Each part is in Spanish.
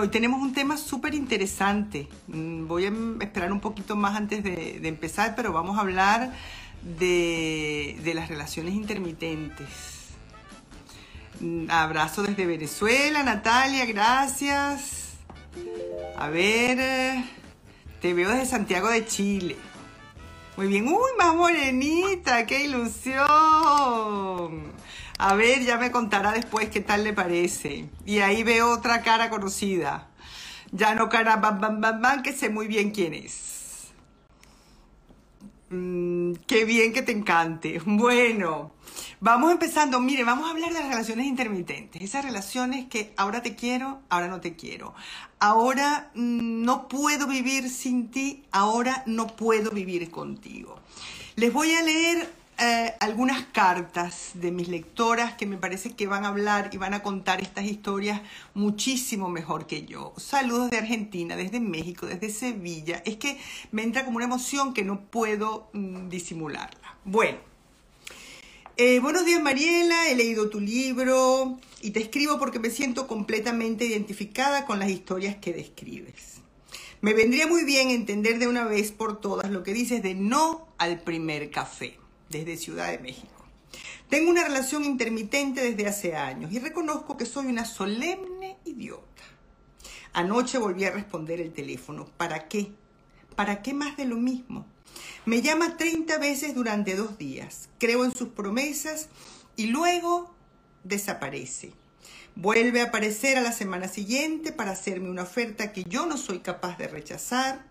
Hoy tenemos un tema súper interesante. Mm, Voy a esperar un poquito más antes de, de empezar, pero vamos a hablar de, de las relaciones intermitentes. Mm, Abrazo desde Venezuela, Natalia, gracias. A ver, eh, te veo desde Santiago de Chile. Muy bien, uy, más morenita, qué ilusión. A ver, ya me contará después qué tal le parece. Y ahí veo otra cara conocida. Ya no cara bam bam bam bam, que sé muy bien quién es. Mm, qué bien que te encante. Bueno, vamos empezando. Mire, vamos a hablar de las relaciones intermitentes. Esas relaciones que ahora te quiero, ahora no te quiero. Ahora mm, no puedo vivir sin ti, ahora no puedo vivir contigo. Les voy a leer eh, algunas cartas de mis lectoras que me parece que van a hablar y van a contar estas historias muchísimo mejor que yo. Saludos de Argentina, desde México, desde Sevilla. Es que me entra como una emoción que no puedo mm, disimularla. Bueno. Eh, buenos días Mariela, he leído tu libro y te escribo porque me siento completamente identificada con las historias que describes. Me vendría muy bien entender de una vez por todas lo que dices de no al primer café desde Ciudad de México. Tengo una relación intermitente desde hace años y reconozco que soy una solemne idiota. Anoche volví a responder el teléfono. ¿Para qué? ¿Para qué más de lo mismo? Me llama 30 veces durante dos días. Creo en sus promesas y luego desaparece. Vuelve a aparecer a la semana siguiente para hacerme una oferta que yo no soy capaz de rechazar.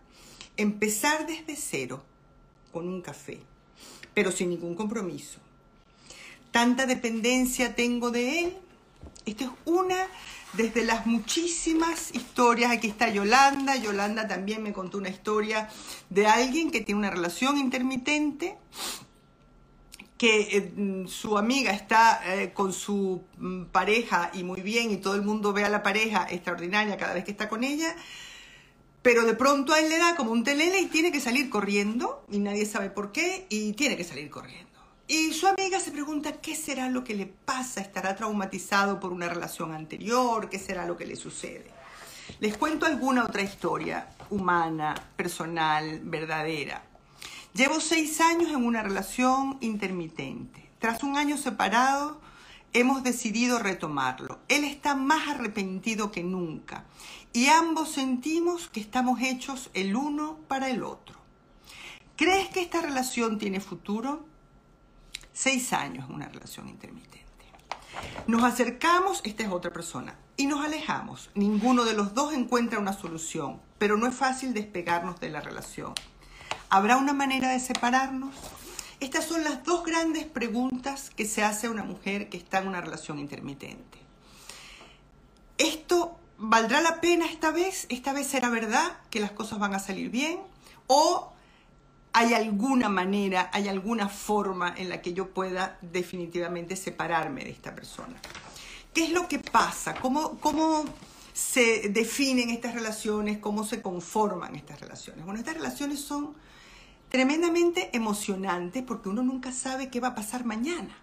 Empezar desde cero con un café pero sin ningún compromiso. Tanta dependencia tengo de él. Esta es una desde las muchísimas historias. Aquí está Yolanda. Yolanda también me contó una historia de alguien que tiene una relación intermitente que eh, su amiga está eh, con su mm, pareja y muy bien y todo el mundo ve a la pareja extraordinaria cada vez que está con ella, pero de pronto a él le da como un telele y tiene que salir corriendo y nadie sabe por qué y tiene que salir corriendo. Y su amiga se pregunta qué será lo que le pasa, estará traumatizado por una relación anterior, qué será lo que le sucede. Les cuento alguna otra historia humana, personal, verdadera. Llevo seis años en una relación intermitente. Tras un año separado, hemos decidido retomarlo. Él está más arrepentido que nunca y ambos sentimos que estamos hechos el uno para el otro. ¿Crees que esta relación tiene futuro? Seis años una relación intermitente. Nos acercamos, esta es otra persona, y nos alejamos. Ninguno de los dos encuentra una solución, pero no es fácil despegarnos de la relación. ¿Habrá una manera de separarnos? Estas son las dos grandes preguntas que se hace a una mujer que está en una relación intermitente. ¿Esto valdrá la pena esta vez? ¿Esta vez será verdad que las cosas van a salir bien? ¿O hay alguna manera, hay alguna forma en la que yo pueda definitivamente separarme de esta persona? ¿Qué es lo que pasa? ¿Cómo, cómo se definen estas relaciones? ¿Cómo se conforman estas relaciones? Bueno, estas relaciones son tremendamente emocionantes porque uno nunca sabe qué va a pasar mañana.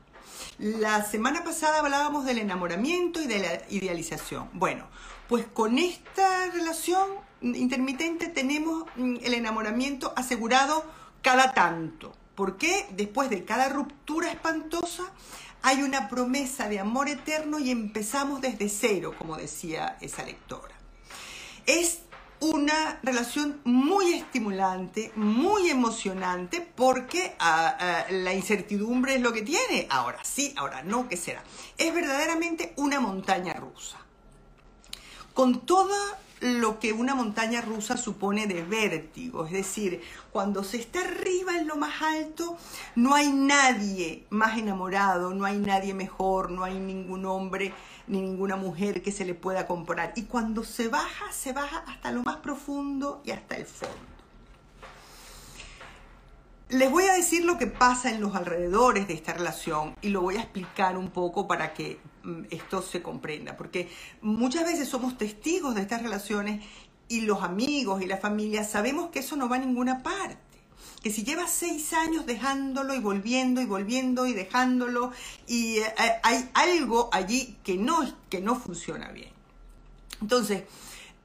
La semana pasada hablábamos del enamoramiento y de la idealización. Bueno, pues con esta relación intermitente tenemos mm, el enamoramiento asegurado cada tanto. Porque después de cada ruptura espantosa hay una promesa de amor eterno y empezamos desde cero, como decía esa lectora. Es una relación muy estimulante, muy emocionante, porque ah, ah, la incertidumbre es lo que tiene. Ahora sí, ahora no, ¿qué será? Es verdaderamente una montaña rusa. Con toda lo que una montaña rusa supone de vértigo, es decir, cuando se está arriba en lo más alto, no hay nadie más enamorado, no hay nadie mejor, no hay ningún hombre ni ninguna mujer que se le pueda comparar. Y cuando se baja, se baja hasta lo más profundo y hasta el fondo. Les voy a decir lo que pasa en los alrededores de esta relación y lo voy a explicar un poco para que esto se comprenda, porque muchas veces somos testigos de estas relaciones y los amigos y la familia sabemos que eso no va a ninguna parte. Que si llevas seis años dejándolo y volviendo y volviendo y dejándolo y eh, hay algo allí que no, que no funciona bien. Entonces,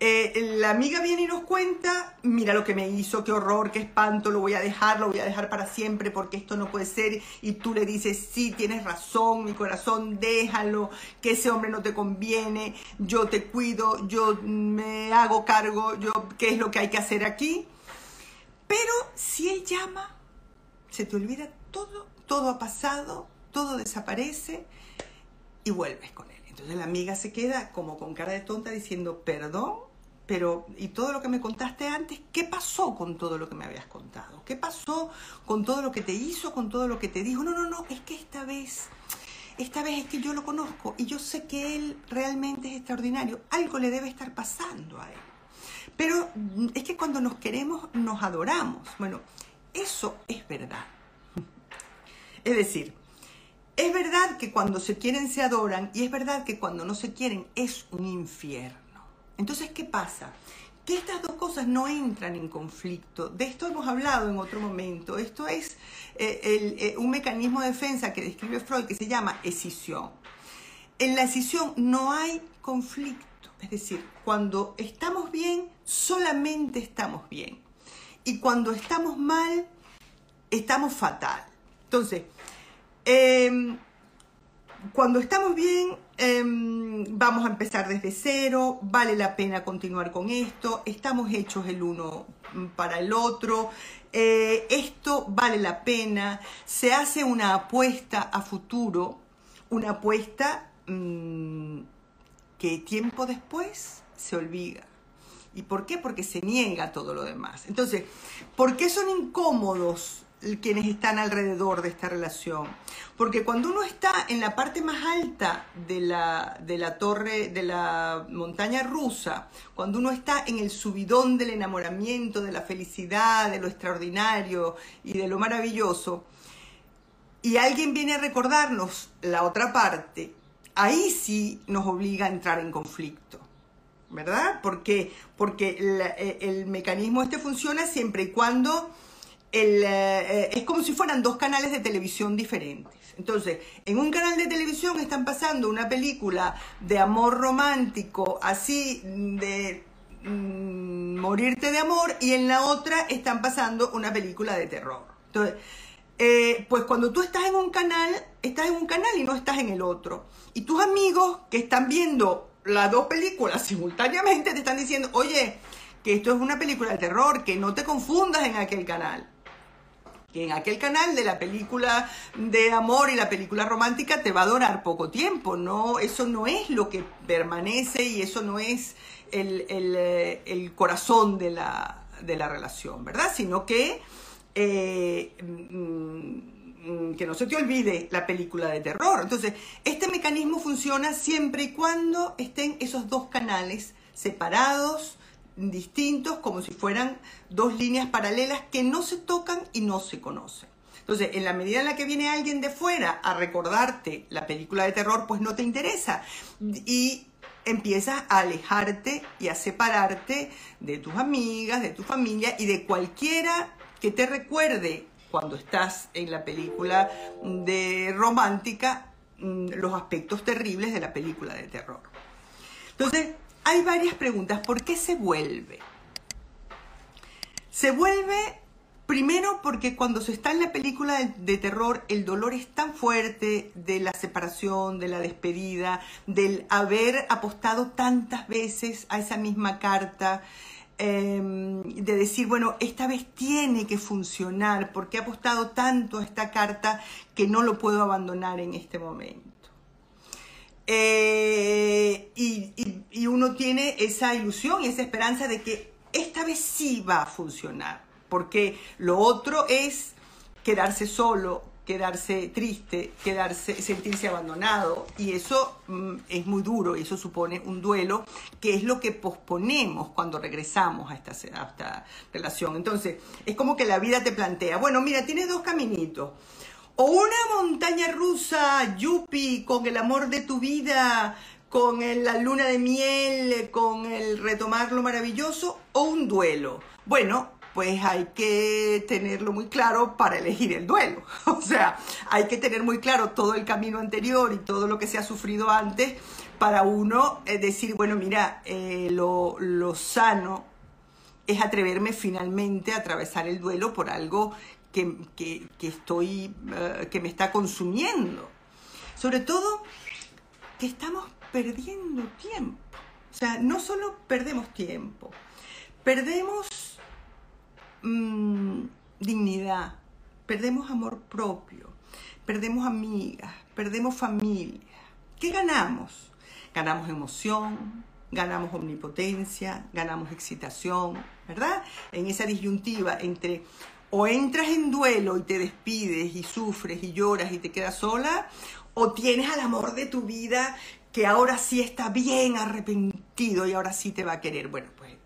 eh, la amiga viene y nos cuenta, mira lo que me hizo, qué horror, qué espanto, lo voy a dejar, lo voy a dejar para siempre porque esto no puede ser. Y tú le dices, sí, tienes razón, mi corazón, déjalo, que ese hombre no te conviene, yo te cuido, yo me hago cargo, yo, ¿qué es lo que hay que hacer aquí? Pero si él llama, se te olvida todo, todo ha pasado, todo desaparece y vuelves con él. Entonces la amiga se queda como con cara de tonta diciendo, perdón, pero ¿y todo lo que me contaste antes? ¿Qué pasó con todo lo que me habías contado? ¿Qué pasó con todo lo que te hizo, con todo lo que te dijo? No, no, no, es que esta vez, esta vez es que yo lo conozco y yo sé que él realmente es extraordinario. Algo le debe estar pasando a él. Pero es que cuando nos queremos, nos adoramos. Bueno, eso es verdad. Es decir, es verdad que cuando se quieren se adoran y es verdad que cuando no se quieren es un infierno. Entonces, ¿qué pasa? Que estas dos cosas no entran en conflicto. De esto hemos hablado en otro momento. Esto es eh, eh, un mecanismo de defensa que describe Freud que se llama escisión. En la escisión no hay conflicto. Es decir, cuando estamos bien, solamente estamos bien. Y cuando estamos mal, estamos fatal. Entonces, em, cuando estamos bien, em, vamos a empezar desde cero, vale la pena continuar con esto, estamos hechos el uno para el otro, eh, esto vale la pena, se hace una apuesta a futuro, una apuesta mm, que tiempo después se olvida. ¿Y por qué? Porque se niega todo lo demás. Entonces, ¿por qué son incómodos quienes están alrededor de esta relación. Porque cuando uno está en la parte más alta de la, de la torre, de la montaña rusa, cuando uno está en el subidón del enamoramiento, de la felicidad, de lo extraordinario y de lo maravilloso, y alguien viene a recordarnos la otra parte, ahí sí nos obliga a entrar en conflicto. ¿Verdad? Porque, porque eh, el mecanismo este funciona siempre y cuando el, eh, es como si fueran dos canales de televisión diferentes. Entonces, en un canal de televisión están pasando una película de amor romántico, así de mm, morirte de amor, y en la otra están pasando una película de terror. Entonces, eh, pues cuando tú estás en un canal, estás en un canal y no estás en el otro. Y tus amigos que están viendo las dos películas simultáneamente te están diciendo, oye, que esto es una película de terror, que no te confundas en aquel canal que en aquel canal de la película de amor y la película romántica te va a durar poco tiempo, ¿no? Eso no es lo que permanece y eso no es el, eh, corazón de la, relación, ¿verdad? Sino que, eh, mm, que no se te olvide la película de terror. Entonces, este mecanismo funciona siempre y cuando estén esos dos canales separados, distintos, como si fueran dos líneas paralelas que no se tocan y no se conocen. Entonces, en la medida en la que viene alguien de fuera a recordarte la película de terror, pues no te interesa. Y empiezas a alejarte y a separarte de tus amigas, de tu familia y de cualquiera que te recuerde cuando estás en la película de romántica mm, los aspectos terribles de la película de terror. Entonces, hay varias preguntas. ¿Por qué se vuelve? Se vuelve primero porque cuando se está en la película de, terror el dolor es tan fuerte de la separación, de la despedida, del haber apostado tantas veces a esa misma carta. Em, de decir, bueno, esta vez tiene que funcionar porque he apostado tanto a esta carta que no lo puedo abandonar en este momento. Eh, y, uno tiene esa ilusión y esa esperanza de que esta vez sí va a funcionar, porque lo otro es quedarse solo, quedarse triste, quedarse, sentirse abandonado. Y eso mm, es muy duro y eso supone un duelo, que es lo que posponemos cuando regresamos a esta, a esta relación. Entonces, es como que la vida te plantea, bueno, mira, tienes dos caminitos. O una montaña rusa, yupi, con el amor de tu vida, con la luna de miel, con el retomar lo maravilloso, o un duelo. Bueno, pues hay que tenerlo muy claro para elegir el duelo. O sea, hay que tener muy claro todo el camino anterior y todo lo que se ha sufrido antes para uno eh, decir, bueno, mira, eh, lo, sano es atreverme finalmente a atravesar el duelo por algo que, estoy, eh, que me está consumiendo. Sobre todo que estamos perdiendo tiempo. O sea, no solo perdemos tiempo, perdemos Mm, dignidad, perdemos amor propio, perdemos amigas, perdemos familia. ¿Qué ganamos? Ganamos emoción, ganamos omnipotencia, ganamos excitación, ¿verdad? En esa disyuntiva entre o entras en duelo y te despides y sufres y lloras y te quedas sola, o tienes al amor de tu vida que ahora sí está bien arrepentido y ahora sí te va a querer. Bueno, pues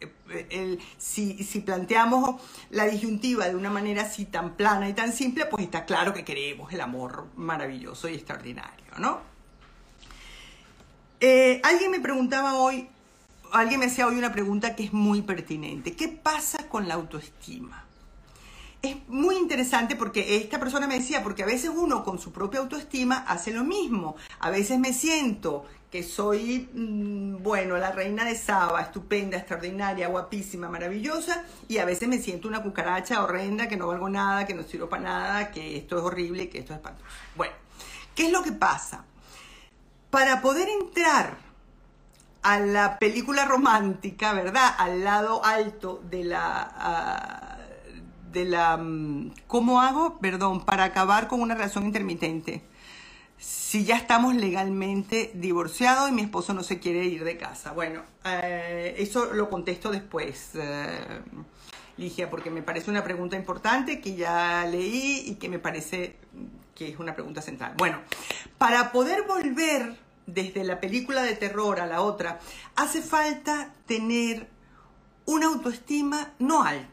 el, si, si, planteamos la disyuntiva de una manera así tan plana y tan simple, pues está claro que queremos el amor maravilloso y extraordinario, ¿no? Eh, alguien me preguntaba hoy, alguien me hacía hoy una pregunta que es muy pertinente. ¿Qué pasa con la autoestima? Es muy interesante porque esta persona me decía, porque a veces uno con su propia autoestima hace lo mismo. A veces me siento que soy, mm, bueno, la reina de Saba, estupenda, extraordinaria, guapísima, maravillosa, y a veces me siento una cucaracha horrenda, que no valgo nada, que no sirvo para nada, que esto es horrible, que esto es espantoso. Bueno, ¿qué es lo que pasa? Para poder entrar a la película romántica, ¿verdad? Al lado alto de la... Ah, de la... Mm, ¿Cómo hago? Perdón, para acabar con una relación intermitente. Si ya estamos legalmente divorciados y mi esposo no se quiere ir de casa. Bueno, eh, eso lo contesto después, eh, Ligia, porque me parece una pregunta importante que ya leí y que me parece que es una pregunta central. Bueno, para poder volver desde la película de terror a la otra, hace falta tener una autoestima no alta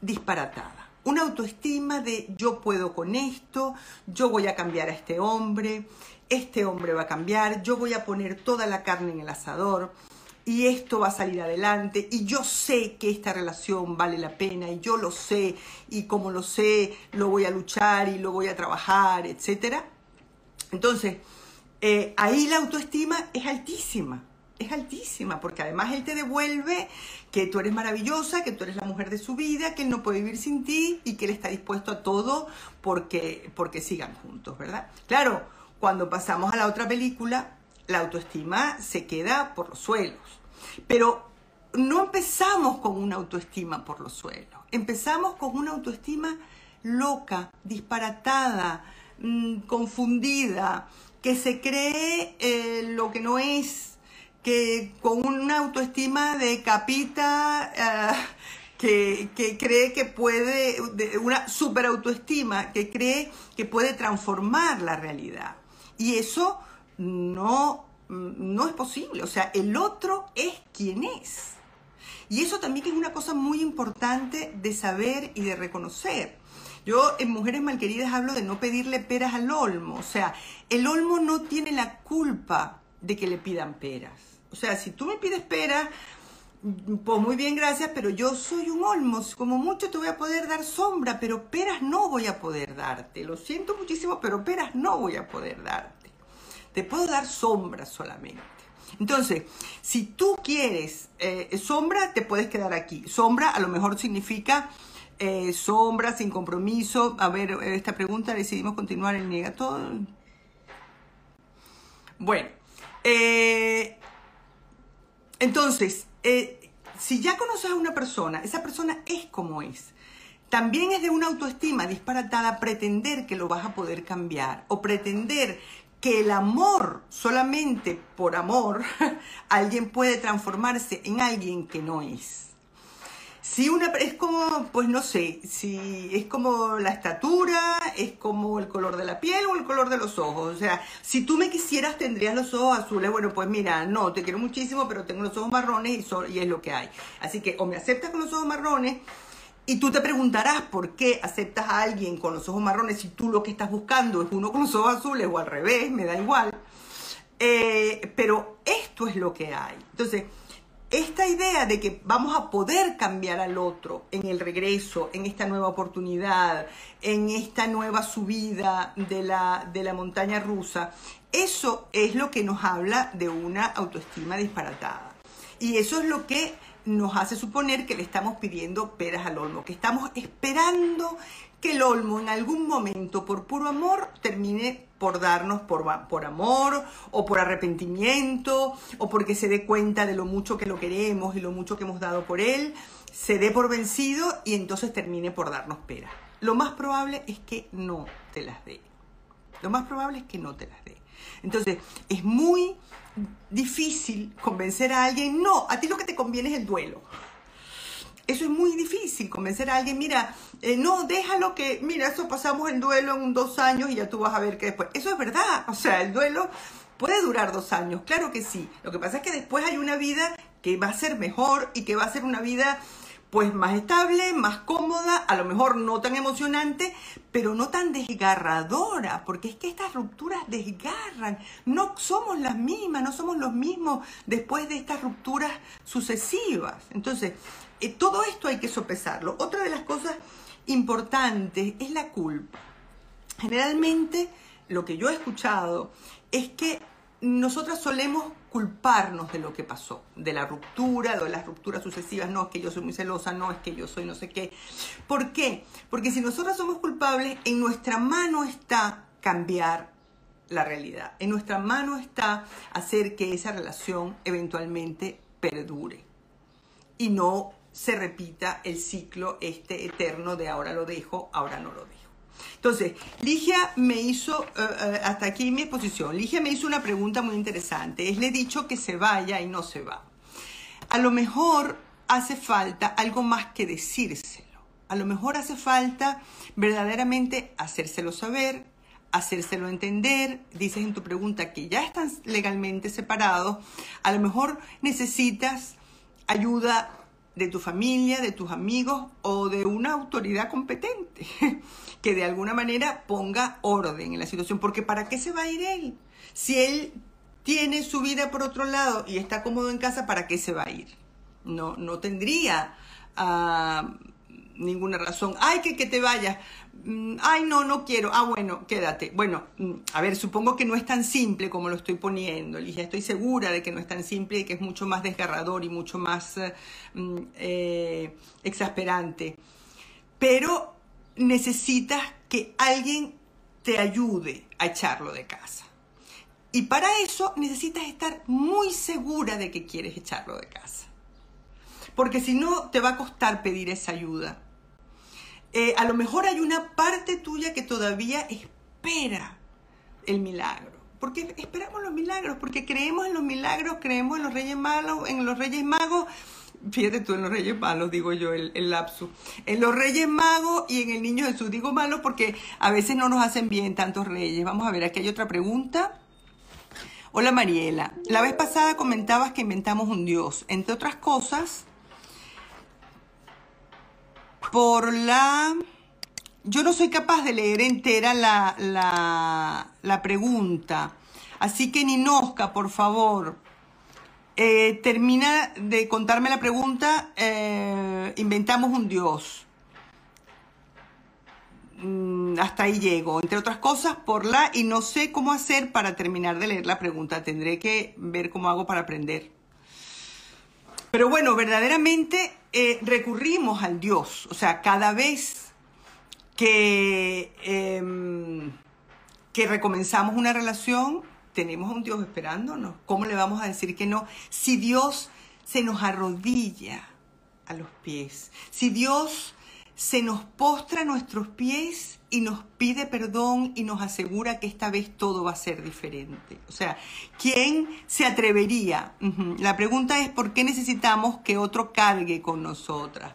disparatada. Una autoestima de yo puedo con esto, yo voy a cambiar a este hombre, este hombre va a cambiar, yo voy a poner toda la carne en el asador y esto va a salir adelante y yo sé que esta relación vale la pena y yo lo sé y como lo sé lo voy a luchar y lo voy a trabajar, etc. Entonces, eh, ahí la autoestima es altísima es altísima, porque además él te devuelve que tú eres maravillosa, que tú eres la mujer de su vida, que él no puede vivir sin ti y que él está dispuesto a todo porque, porque sigan juntos, ¿verdad? Claro, cuando pasamos a la otra película, la autoestima se queda por los suelos. Pero no empezamos con una autoestima por los suelos, empezamos con una autoestima loca, disparatada, mm, confundida, que se cree eh, lo que no es, que con una autoestima de capita, eh, que, cree que puede, una super autoestima, que cree que puede transformar la realidad. Y eso no, no es posible. O sea, el otro es quien es. Y eso también es una cosa muy importante de saber y de reconocer. Yo en Mujeres Malqueridas hablo de no pedirle peras al olmo. O sea, el olmo no tiene la culpa de que le pidan peras. O sea, si tú me pides peras, pues muy bien, gracias, pero yo soy un olmo, como mucho te voy a poder dar sombra, pero peras no voy a poder darte. Lo siento muchísimo, pero peras no voy a poder darte. Te puedo dar sombra solamente. Entonces, si tú quieres eh, sombra, te puedes quedar aquí. Sombra a lo mejor significa eh, sombra sin compromiso. A ver, esta pregunta decidimos continuar en negatorio. Bueno, eh, entonces, eh, si ya conoces a una persona, esa persona es como es. También es de una autoestima disparatada pretender que lo vas a poder cambiar o pretender que el amor, solamente por amor, alguien puede transformarse en alguien que no es. Si una es como, pues no sé, si es como la estatura, es como el color de la piel o el color de los ojos. O sea, si tú me quisieras tendrías los ojos azules. Bueno, pues mira, no, te quiero muchísimo, pero tengo los ojos marrones y, y es lo que hay. Así que o me aceptas con los ojos marrones y tú te preguntarás por qué aceptas a alguien con los ojos marrones si tú lo que estás buscando es uno con los ojos azules o al revés, me da igual. Eh, pero esto es lo que hay. Entonces, esta idea de que vamos a poder cambiar al otro en el regreso, en esta nueva oportunidad, en esta nueva subida de la, de la montaña rusa, eso es lo que nos habla de una autoestima disparatada. Y eso es lo que nos hace suponer que le estamos pidiendo peras al olmo, que estamos esperando que el olmo en algún momento, por puro amor, termine por darnos por, por, amor o por arrepentimiento o porque se dé cuenta de lo mucho que lo queremos y lo mucho que hemos dado por él, se dé por vencido y entonces termine por darnos pera. Lo más probable es que no te las dé. Lo más probable es que no te las dé. Entonces, es muy difícil convencer a alguien, no, a ti lo que te conviene es el duelo. Eso es muy difícil, convencer a alguien, mira, eh, no, déjalo que, mira, eso pasamos el duelo en dos años y ya tú vas a ver que después. Eso es verdad, o sea, el duelo puede durar dos años, claro que sí. Lo que pasa es que después hay una vida que va a ser mejor y que va a ser una vida pues más estable, más cómoda, a lo mejor no tan emocionante, pero no tan desgarradora, porque es que estas rupturas desgarran. No somos las mismas, no somos los mismos después de estas rupturas sucesivas. Entonces, eh, todo esto hay que sopesarlo. Otra de las cosas importantes es la culpa. Generalmente, lo que yo he escuchado es que nosotras solemos culparnos de lo que pasó, de la ruptura, de las rupturas sucesivas, no es que yo soy muy celosa, no es que yo soy no sé qué. ¿Por qué? Porque si nosotras somos culpables, en nuestra mano está cambiar la realidad, en nuestra mano está hacer que esa relación eventualmente perdure y no se repita el ciclo este eterno de ahora lo dejo, ahora no lo dejo. Entonces, Ligia me hizo, eh, hasta aquí mi exposición, Ligia me hizo una pregunta muy interesante. Es, le he dicho que se vaya y no se va. A lo mejor hace falta algo más que decírselo. A lo mejor hace falta verdaderamente hacérselo saber, hacérselo entender. Dices en tu pregunta que ya están legalmente separados. A lo mejor necesitas ayuda de tu familia, de tus amigos o de una autoridad competente que de alguna manera ponga orden en la situación. Porque ¿para qué se va a ir él? Si él tiene su vida por otro lado y está cómodo en casa, ¿para qué se va a ir? No, no tendría ah, ninguna razón. Ay, que, que te vayas. Mm, ay, no, no quiero. Ah, bueno, quédate. Bueno, mm, a ver, supongo que no es tan simple como lo estoy poniendo. ya estoy segura de que no es tan simple y que es mucho más desgarrador y mucho más eh, mm, eh, exasperante. Pero necesitas que alguien te ayude a echarlo de casa. Y para eso necesitas estar muy segura de que quieres echarlo de casa. Porque si no, te va a costar pedir esa ayuda eh, a lo mejor hay una parte tuya que todavía espera el milagro. Porque esperamos los milagros, porque creemos en los milagros, creemos en los reyes malos, en los reyes magos. Fíjate tú, en los reyes malos, digo yo, el, el lapso. En los reyes magos y en el niño Jesús. Digo malos porque a veces no nos hacen bien tantos reyes. Vamos a ver, aquí hay otra pregunta. Hola Mariela, la vez pasada comentabas que inventamos un Dios. Entre otras cosas, por la... Yo no soy capaz de leer entera la, la, pregunta. Así que Ninosca, por favor, eh, termina de contarme la pregunta. Eh, inventamos un dios. Mm, hasta ahí llego. Entre otras cosas, por la... Y no sé cómo hacer para terminar de leer la pregunta. Tendré que ver cómo hago para aprender. Pero bueno, verdaderamente eh, recurrimos al Dios. O sea, cada vez que, em, que recomenzamos una relación, tenemos a un Dios esperándonos. ¿Cómo le vamos a decir que no? Si Dios se nos arrodilla a los pies, si Dios se nos postra a nuestros pies y nos pide perdón y nos asegura que esta vez todo va a ser diferente. O sea, ¿quién se atrevería? La pregunta es, ¿por qué necesitamos que otro cargue con nosotras?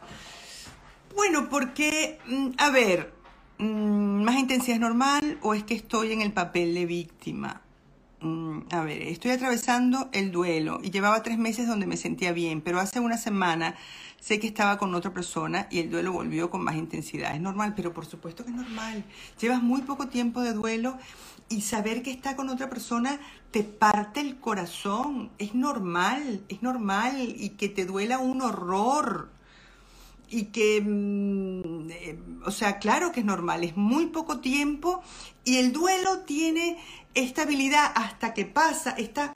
Bueno, porque, mm, a ver, mm, ¿más intensidad es normal o es que estoy en el papel de víctima? Mm, A ver, estoy atravesando el duelo y llevaba tres meses donde me sentía bien, pero hace una semana sé que estaba con otra persona y el duelo volvió con más intensidad. Es normal, pero por supuesto que es normal. Llevas muy poco tiempo de duelo y saber que está con otra persona te parte el corazón. Es normal, es normal y que te duela un horror y que, mm, eh, o sea, claro que es normal, es muy poco tiempo y el duelo tiene esta habilidad hasta que pasa, esta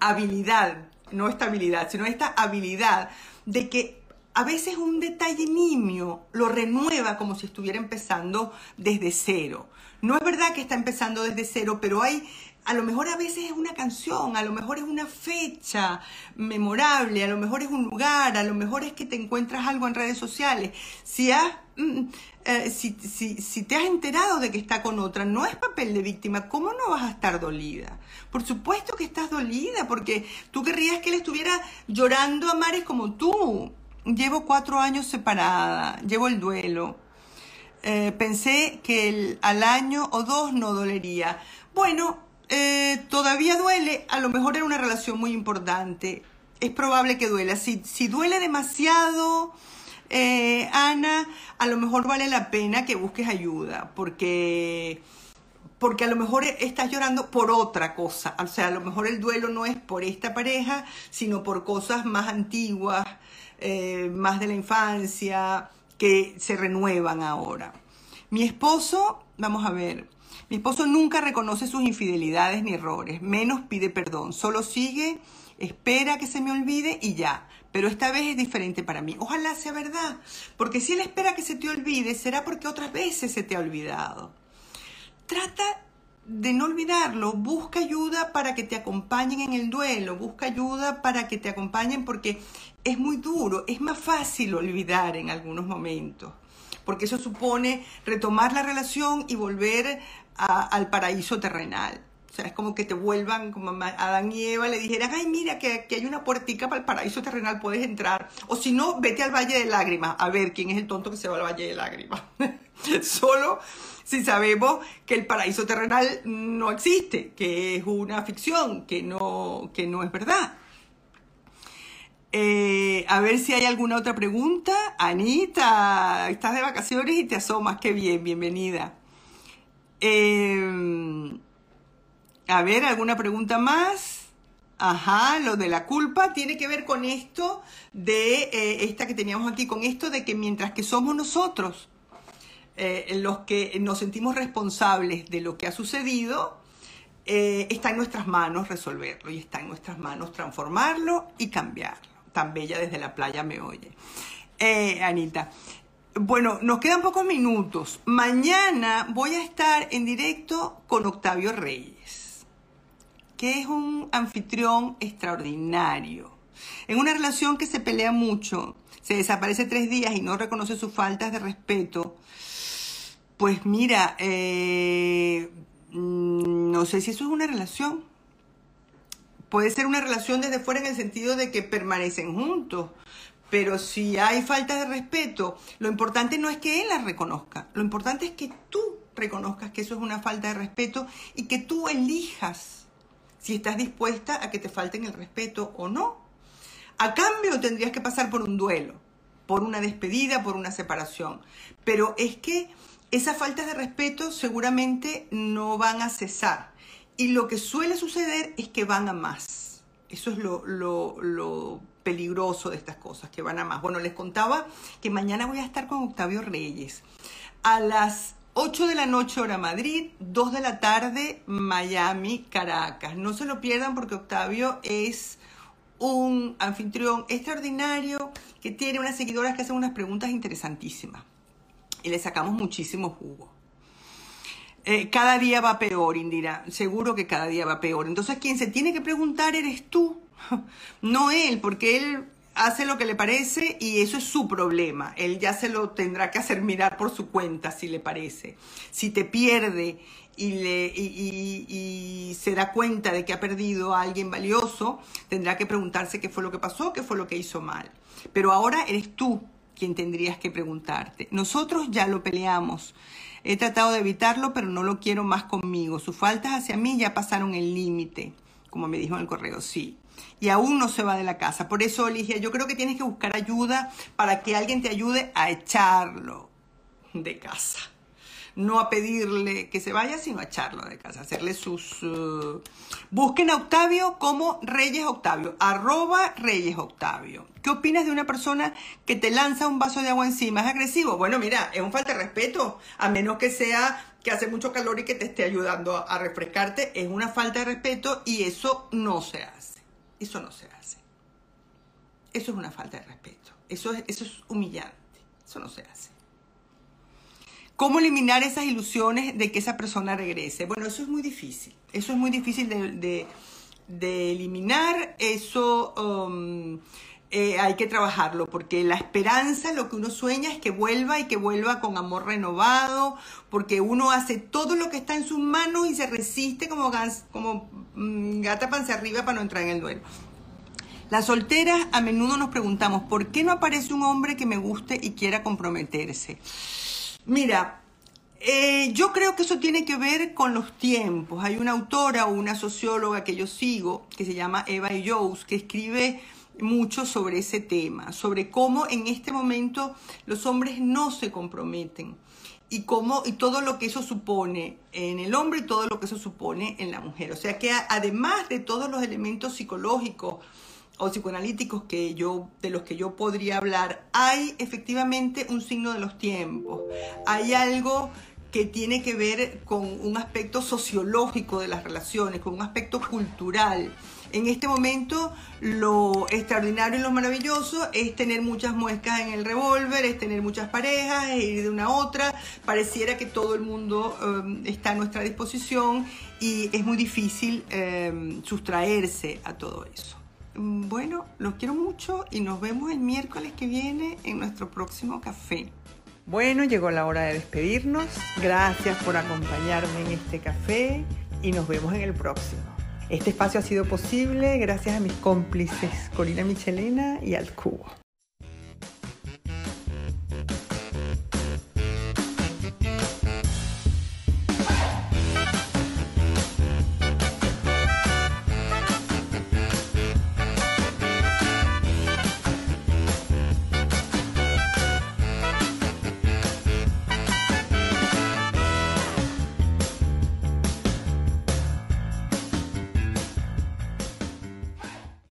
habilidad, no estabilidad, sino esta habilidad de que a veces un detalle nimio lo renueva como si estuviera empezando desde cero. No es verdad que está empezando desde cero, pero hay, a lo mejor a veces es una canción, a lo mejor es una fecha memorable, a lo mejor es un lugar, a lo mejor es que te encuentras algo en redes sociales. Si has, mm, eh, si, si, si te has enterado de que está con otra, no es papel de víctima, ¿cómo no vas a estar dolida? Por supuesto que estás dolida, porque tú querrías que él estuviera llorando a mares como tú. Llevo cuatro años separada, llevo el duelo. Eh, pensé que al año o dos no dolería. Bueno, eh, todavía duele, a lo mejor era una relación muy importante. Es probable que duela. Si, si duele demasiado, eh, Ana, a lo mejor vale la pena que busques ayuda, porque porque a lo mejor estás llorando por otra cosa. O sea, a lo mejor el duelo no es por esta pareja, sino por cosas más antiguas, eh, más de la infancia, que se renuevan ahora. Mi esposo, vamos a ver, mi esposo nunca reconoce sus infidelidades ni errores, menos pide perdón, solo sigue, espera que se me olvide y ya. Pero esta vez es diferente para mí. Ojalá sea verdad, porque si él espera que se te olvide, será porque otras veces se te ha olvidado trata de no olvidarlo, busca ayuda para que te acompañen en el duelo, busca ayuda para que te acompañen porque es muy duro, es más fácil olvidar en algunos momentos, porque eso supone retomar la relación y volver al paraíso terrenal. O sea, es como que te vuelvan, como a Adán y Eva le dijeran, ay, mira, que, que hay una puertica para el paraíso terrenal, puedes entrar. O si no, vete al Valle de Lágrimas, a ver quién es el tonto que se va al Valle de Lágrimas. Solo si sabemos que el paraíso terrenal no existe, que es una ficción, que no, que no es verdad. Eh, a ver si hay alguna otra pregunta. Anita, estás de vacaciones y te asomas, qué bien, bienvenida. Eh, a ver, ¿alguna pregunta más? Ajá, lo de la culpa tiene que ver con esto de eh, esta que teníamos aquí, con esto de que mientras que somos nosotros eh, los que nos sentimos responsables de lo que ha sucedido, eh, está en nuestras manos resolverlo y está en nuestras manos transformarlo y cambiarlo. Tan bella desde la playa me oye. Anita. Bueno, nos quedan pocos minutos. Mañana voy a estar en directo con Octavio Reyes, que es un anfitrión extraordinario. En una relación que se pelea mucho, se desaparece tres días y no reconoce sus faltas de respeto, pues mira, eh, mm, no sé si eso es una relación. Puede ser una relación desde fuera en el sentido de que permanecen juntos. Pero si hay falta de respeto, lo importante no es que él las reconozca. Lo importante es que tú reconozcas que eso es una falta de respeto y que tú elijas si estás dispuesta a que te falten el respeto o no. A cambio tendrías que pasar por un duelo, por una despedida, por una separación. Pero es que esas faltas de respeto seguramente no van a cesar. Y lo que suele suceder es que van a más. Eso es lo, lo, lo peligroso de estas cosas, que van a más. Bueno, les contaba que mañana voy a estar con Octavio Reyes. A las 8 de la noche hora Madrid, 2 de la tarde Miami, Caracas. No se lo pierdan porque Octavio es un anfitrión extraordinario que tiene unas seguidoras que hacen unas preguntas interesantísimas y le sacamos muchísimo jugo. Eh, cada día va peor, Indira. Seguro que cada día va peor. Entonces, quien se tiene que preguntar eres tú, no él, porque él hace lo que le parece y eso es su problema. Él ya se lo tendrá que hacer mirar por su cuenta si le parece. Si te pierde y, le, y, y, se da cuenta de que ha perdido a alguien valioso, tendrá que preguntarse qué fue lo que pasó, qué fue lo que hizo mal. Pero ahora eres tú quien tendrías que preguntarte. Nosotros ya lo peleamos. He tratado de evitarlo, pero no lo quiero más conmigo. Sus faltas hacia mí ya pasaron el límite, como me dijo en el correo, sí y aún no se va de la casa. Por eso, Ligia, yo creo que tienes que buscar ayuda para que alguien te ayude a echarlo de casa. No a pedirle que se vaya, sino a echarlo de casa, hacerle sus... Uh, busquen a Octavio como Reyes Octavio, arroba Reyes Octavio. ¿Qué opinas de una persona que te lanza un vaso de agua encima? ¿Es agresivo? Bueno, mira, es un falta de respeto, a menos que sea que hace mucho calor y que te esté ayudando a refrescarte, es una falta de respeto y eso no se hace. Eso no se hace. Eso es una falta de respeto. Eso es, eso es humillante. Eso no se hace. ¿Cómo eliminar esas ilusiones de que esa persona regrese? Bueno, eso es muy difícil. Eso es muy difícil de, eliminar. Eso um, eh, hay que trabajarlo, porque la esperanza, lo que uno sueña es que vuelva y que vuelva con amor renovado, porque uno hace todo lo que está en sus manos y se resiste como, como mm, gata panza arriba para no entrar en el duelo. Las solteras a menudo nos preguntamos, ¿por qué no aparece un hombre que me guste y quiera comprometerse? Mira, eh, yo creo que eso tiene que ver con los tiempos. Hay una autora o una socióloga que yo sigo, que se llama Eva Jones, que escribe mucho sobre ese tema, sobre cómo en este momento los hombres no se comprometen y cómo y todo lo que eso supone en el hombre y todo lo que eso supone en la mujer. O sea que además de todos los elementos psicológicos o psicoanalíticos que yo de los que yo podría hablar, hay efectivamente un signo de los tiempos. Hay algo que tiene que ver con un aspecto sociológico de las relaciones, con un aspecto cultural. En este momento lo extraordinario y lo maravilloso es tener muchas muescas en el revólver, es tener muchas parejas, es ir de una a otra. Pareciera que todo el mundo um, está a nuestra disposición y es muy difícil um, sustraerse a todo eso. Bueno, los quiero mucho y nos vemos el miércoles que viene en nuestro próximo café. Bueno, llegó la hora de despedirnos. Gracias por acompañarme en este café y nos vemos en el próximo. Este espacio ha sido posible gracias a mis cómplices Corina Michelena y al Cubo.